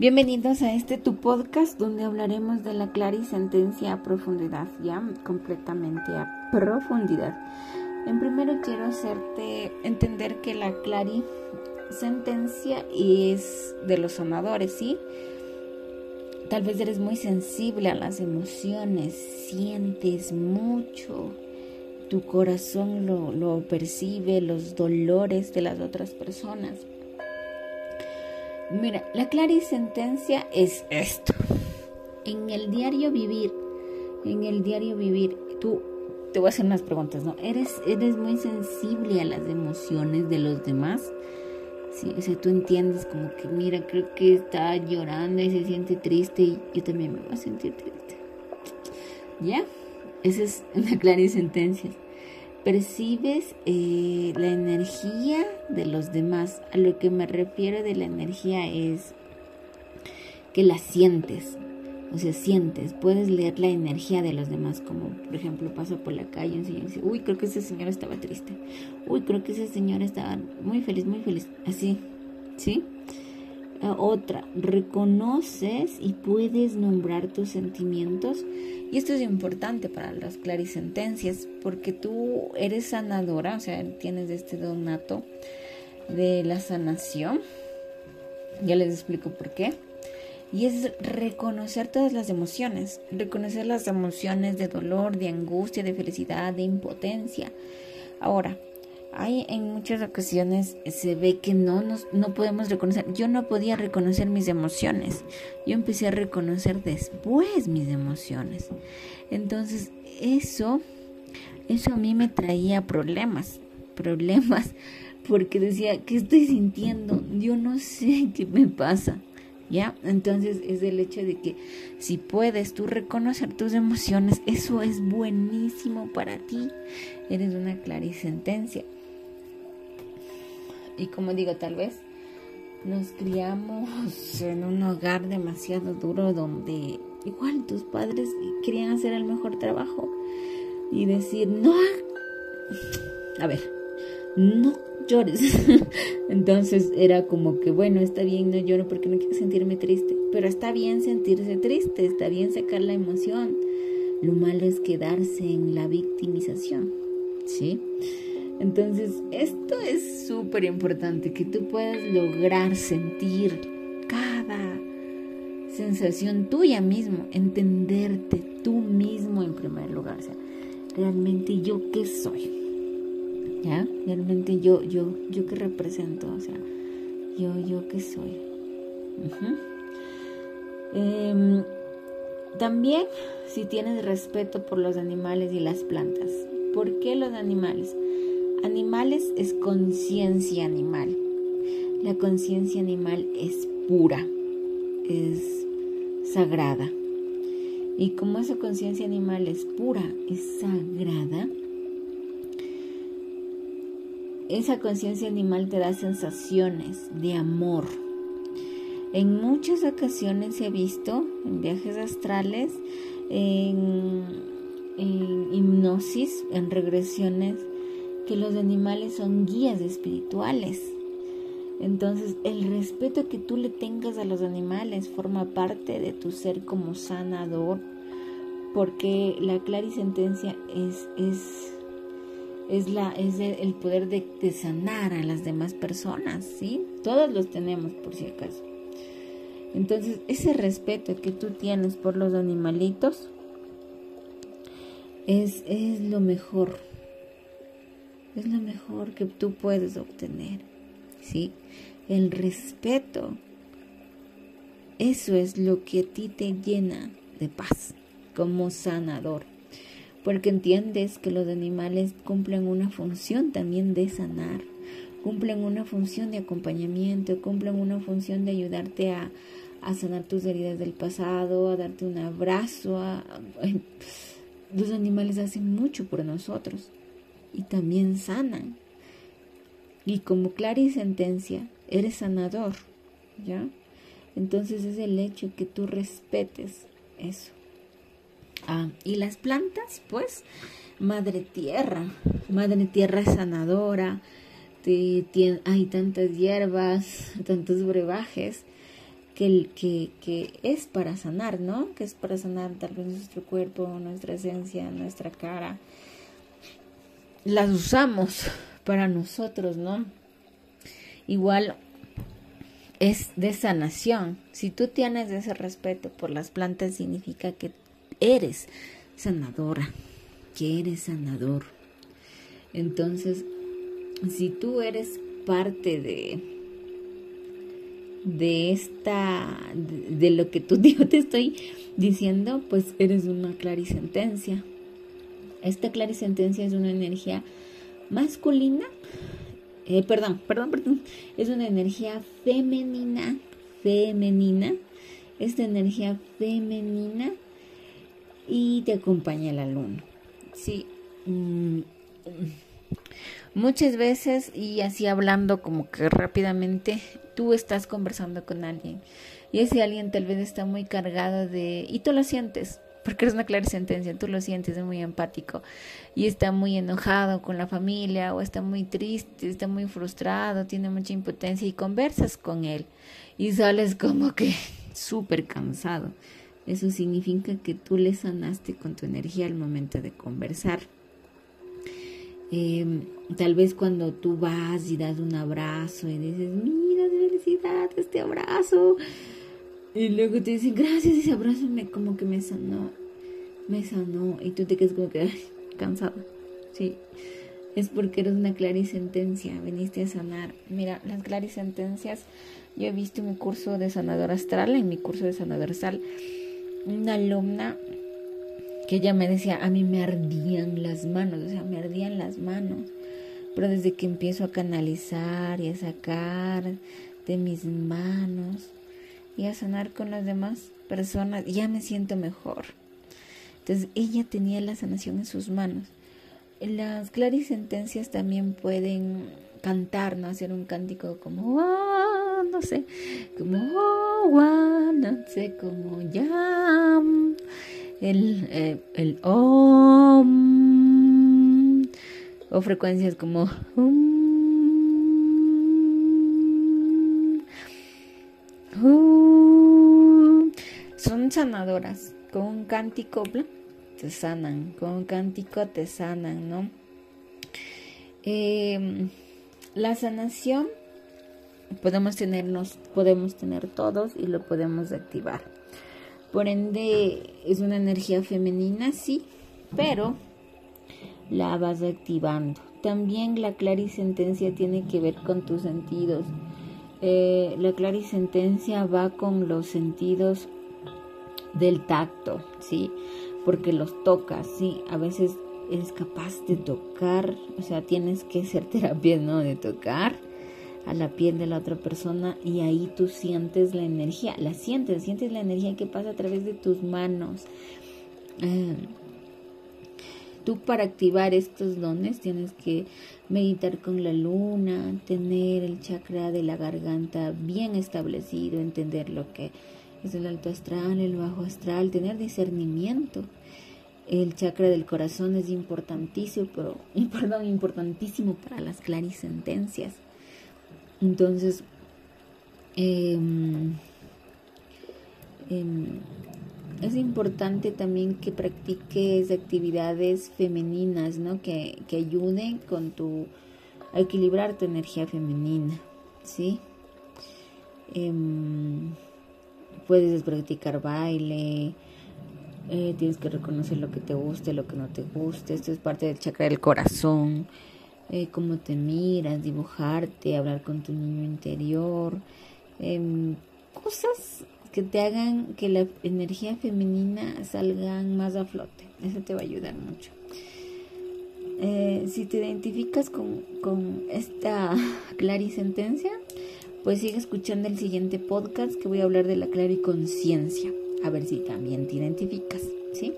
Bienvenidos a este tu podcast donde hablaremos de la clarisentencia a profundidad, ya completamente a profundidad. En primero quiero hacerte entender que la clarisentencia es de los sonadores, ¿sí? Tal vez eres muy sensible a las emociones, sientes mucho, tu corazón lo, lo percibe, los dolores de las otras personas Mira, la clarisentencia es esto. En el diario vivir, en el diario vivir, tú te voy a hacer unas preguntas, ¿no? ¿Eres, eres muy sensible a las emociones de los demás? Sí, o sea, tú entiendes como que, mira, creo que está llorando y se siente triste y yo también me voy a sentir triste. ¿Ya? Esa es una clarisentencia percibes eh, la energía de los demás. A lo que me refiero de la energía es que la sientes. O sea, sientes, puedes leer la energía de los demás, como por ejemplo pasa por la calle y dice, uy, creo que ese señor estaba triste, uy, creo que ese señor estaba muy feliz, muy feliz, así, ¿sí? Otra, reconoces y puedes nombrar tus sentimientos. Y esto es importante para las clarisentencias, porque tú eres sanadora, o sea, tienes este don nato de la sanación. Ya les explico por qué. Y es reconocer todas las emociones, reconocer las emociones de dolor, de angustia, de felicidad, de impotencia. Ahora, hay en muchas ocasiones se ve que no nos no podemos reconocer. Yo no podía reconocer mis emociones. Yo empecé a reconocer después mis emociones. Entonces, eso eso a mí me traía problemas, problemas porque decía, ¿qué estoy sintiendo? Yo no sé qué me pasa. ¿Ya? Entonces es el hecho de que si puedes tú reconocer tus emociones, eso es buenísimo para ti. Eres una clarisentencia. Y como digo, tal vez nos criamos en un hogar demasiado duro donde igual tus padres querían hacer el mejor trabajo y decir, no, a ver, no llores. Entonces era como que, bueno, está bien, no lloro porque no quiero sentirme triste, pero está bien sentirse triste, está bien sacar la emoción. Lo malo es quedarse en la victimización, ¿sí? Entonces, esto es súper importante, que tú puedas lograr sentir cada sensación tuya mismo, entenderte tú mismo en primer lugar. O sea, realmente yo qué soy. ¿Ya? Realmente yo, yo, yo qué represento. O sea, yo, yo qué soy. Em, también si tienes respeto por los animales y las plantas. ¿Por qué los animales? Animales es conciencia animal. La conciencia animal es pura, es sagrada. Y como esa conciencia animal es pura, es sagrada, esa conciencia animal te da sensaciones de amor. En muchas ocasiones se ha visto en viajes astrales, en, en hipnosis, en regresiones, que los animales son guías espirituales. Entonces, el respeto que tú le tengas a los animales forma parte de tu ser como sanador, porque la clarisentencia es, es, es, la, es el poder de, sanar a las demás personas, ¿sí? Todos los tenemos, por si acaso. Entonces, ese respeto que tú tienes por los animalitos es, es lo mejor es lo mejor que tú puedes obtener. ¿Sí? El respeto. Eso es lo que a ti te llena de paz como sanador. Porque entiendes que los animales cumplen una función también de sanar, cumplen una función de acompañamiento, cumplen una función de ayudarte a, a sanar tus heridas del pasado, a darte un abrazo. los animales hacen mucho por nosotros y también sanan. Y como clarisentencia, eres sanador, ¿ya? Entonces es el hecho que tú respetes eso. Ah, y las plantas, pues, madre tierra, madre tierra sanadora, hay tantas hierbas, tantos brebajes que, que, que es para sanar, ¿no? Que es para sanar tal vez nuestro cuerpo, nuestra esencia, nuestra cara. Las usamos para nosotros, ¿no? Igual es de sanación. Si tú tienes ese respeto por las plantas, significa que eres sanadora, que eres sanador. Entonces, si tú eres parte de de esta de, lo que tú digo te estoy diciendo, pues eres una clarisentencia. Esta clarisentencia es una energía masculina, eh, perdón, perdón, perdón, es una energía femenina, femenina, esta energía femenina y te acompaña la luna. Sí, mm, muchas veces y así hablando como que rápidamente, tú estás conversando con alguien. Y ese alguien tal vez está muy cargado de, y tú lo sientes, porque eres una clara sentencia, tú lo sientes, es muy empático y está muy enojado con la familia o está muy triste, está muy frustrado, tiene mucha impotencia y conversas con él y sales como que súper cansado. Eso significa que tú le sanaste con tu energía al momento de conversar. Em, tal vez cuando tú vas y das un abrazo y dices, mira, felicidad, este abrazo. Y luego te dicen, gracias, ese abrazo me, como que me sanó, me sanó. Y tú te quedas como que cansado. Sí, es porque eres una clarisentencia, viniste a sanar. Mira, las clarisentencias, yo he visto en mi curso de sanador astral, en mi curso de sanador astral, una alumna que ella me decía, a mí me ardían las manos, o sea, me ardían las manos. Pero desde que empiezo a canalizar y a sacar de mis manos y a sanar con las demás personas, ya me siento mejor. Entonces ella tenía la sanación en sus manos. Las clarisentencias también pueden cantar, ¿no? Hacer un cántico como, no sé, como, no sé, como ya, el, eh, el om, o frecuencias como, son sanadoras con un cántico te sanan, con un cántico te sanan, ¿no? Em, la sanación podemos tenernos, podemos tener todos y lo podemos activar. Por ende, es una energía femenina, sí, pero la vas activando. También la clarisentencia tiene que ver con tus sentidos. Eh, la clarisentencia va con los sentidos del tacto, ¿sí? Porque los tocas, ¿sí? A veces eres capaz de tocar, o sea, tienes que ser terapia, ¿no? De tocar a la piel de la otra persona y ahí tú sientes la energía, la sientes, sientes la energía que pasa a través de tus manos. Eh, tú para activar estos dones tienes que meditar con la luna, tener el chakra de la garganta bien establecido, entender lo que es el alto astral, el bajo astral, tener discernimiento. El chakra del corazón es importantísimo, pero, perdón, importantísimo para las clarisentencias. Entonces, em, em, es importante también que practiques actividades femeninas, ¿no? Que, que ayuden con tu a equilibrar tu energía femenina, ¿sí? Em, puedes practicar baile, eh, tienes que reconocer lo que te guste, lo que no te guste, esto es parte del chakra del corazón, eh, cómo te miras, dibujarte, hablar con tu niño interior, em, cosas que te hagan que la energía femenina salga más a flote, eso te va a ayudar mucho. Eh, si te identificas con, con esta clarisentencia, pues sigue escuchando el siguiente podcast que voy a hablar de la clariconciencia. A ver si también te identificas, ¿sí?